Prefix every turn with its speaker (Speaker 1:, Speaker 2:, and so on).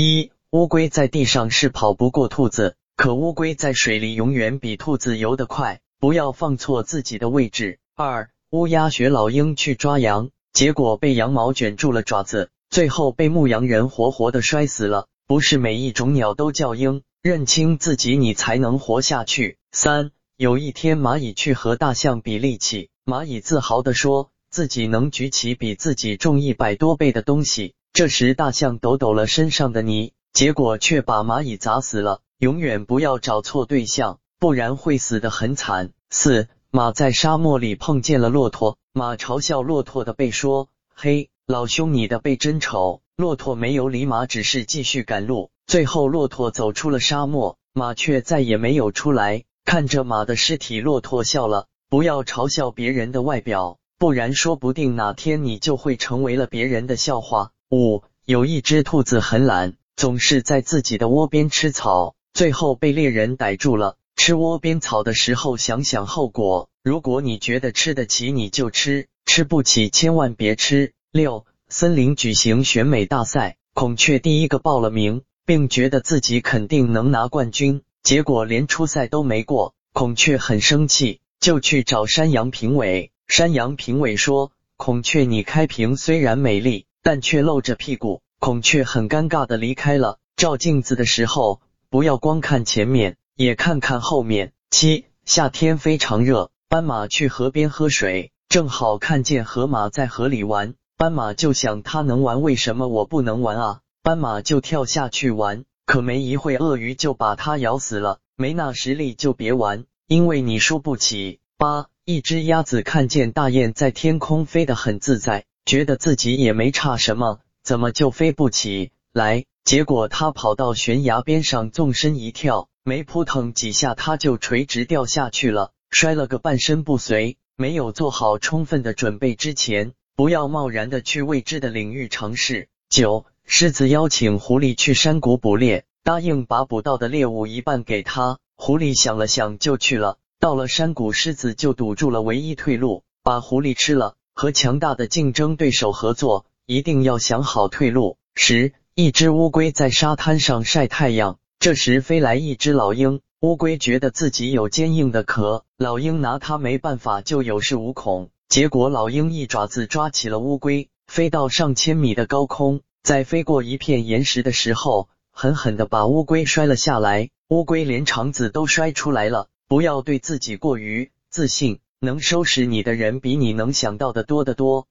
Speaker 1: 一、乌龟在地上是跑不过兔子，可乌龟在水里永远比兔子游得快，不要放错自己的位置。二、乌鸦学老鹰去抓羊，结果被羊毛卷住了爪子，最后被牧羊人活活的摔死了。不是每一种鸟都叫鹰，认清自己，你才能活下去。三，有一天蚂蚁去和大象比力气，蚂蚁自豪的说自己能举起比自己重一百多倍的东西。这时大象抖抖了身上的泥，结果却把蚂蚁砸死了。永远不要找错对象，不然会死得很惨。四，马在沙漠里碰见了骆驼，马嘲笑骆驼的背说：“嘿，老兄，你的背真丑。”骆驼没有理马，只是继续赶路。最后，骆驼走出了沙漠，马却再也没有出来。看着马的尸体，骆驼笑了。不要嘲笑别人的外表，不然说不定哪天你就会成为了别人的笑话。五，有一只兔子很懒，总是在自己的窝边吃草，最后被猎人逮住了。吃窝边草的时候，想想后果。如果你觉得吃得起，你就吃；吃不起，千万别吃。六。森林举行选美大赛，孔雀第一个报了名，并觉得自己肯定能拿冠军，结果连初赛都没过。孔雀很生气，就去找山羊评委。山羊评委说：“孔雀，你开屏虽然美丽，但却露着屁股。”孔雀很尴尬的离开了。照镜子的时候，不要光看前面，也看看后面。七，夏天非常热，斑马去河边喝水，正好看见河马在河里玩。斑马就想，它能玩，为什么我不能玩啊？斑马就跳下去玩，可没一会，鳄鱼就把它咬死了。没那实力就别玩，因为你输不起。八，一只鸭子看见大雁在天空飞得很自在，觉得自己也没差什么，怎么就飞不起来？结果它跑到悬崖边上，纵身一跳，没扑腾几下，它就垂直掉下去了，摔了个半身不遂。没有做好充分的准备之前。不要贸然的去未知的领域尝试。九，狮子邀请狐狸去山谷捕猎，答应把捕到的猎物一半给他。狐狸想了想就去了。到了山谷，狮子就堵住了唯一退路，把狐狸吃了。和强大的竞争对手合作，一定要想好退路。十，一只乌龟在沙滩上晒太阳，这时飞来一只老鹰。乌龟觉得自己有坚硬的壳，老鹰拿它没办法，就有恃无恐。结果老鹰一爪子抓起了乌龟，飞到上千米的高空，在飞过一片岩石的时候，狠狠的把乌龟摔了下来，乌龟连肠子都摔出来了。不要对自己过于自信，能收拾你的人比你能想到的多得多。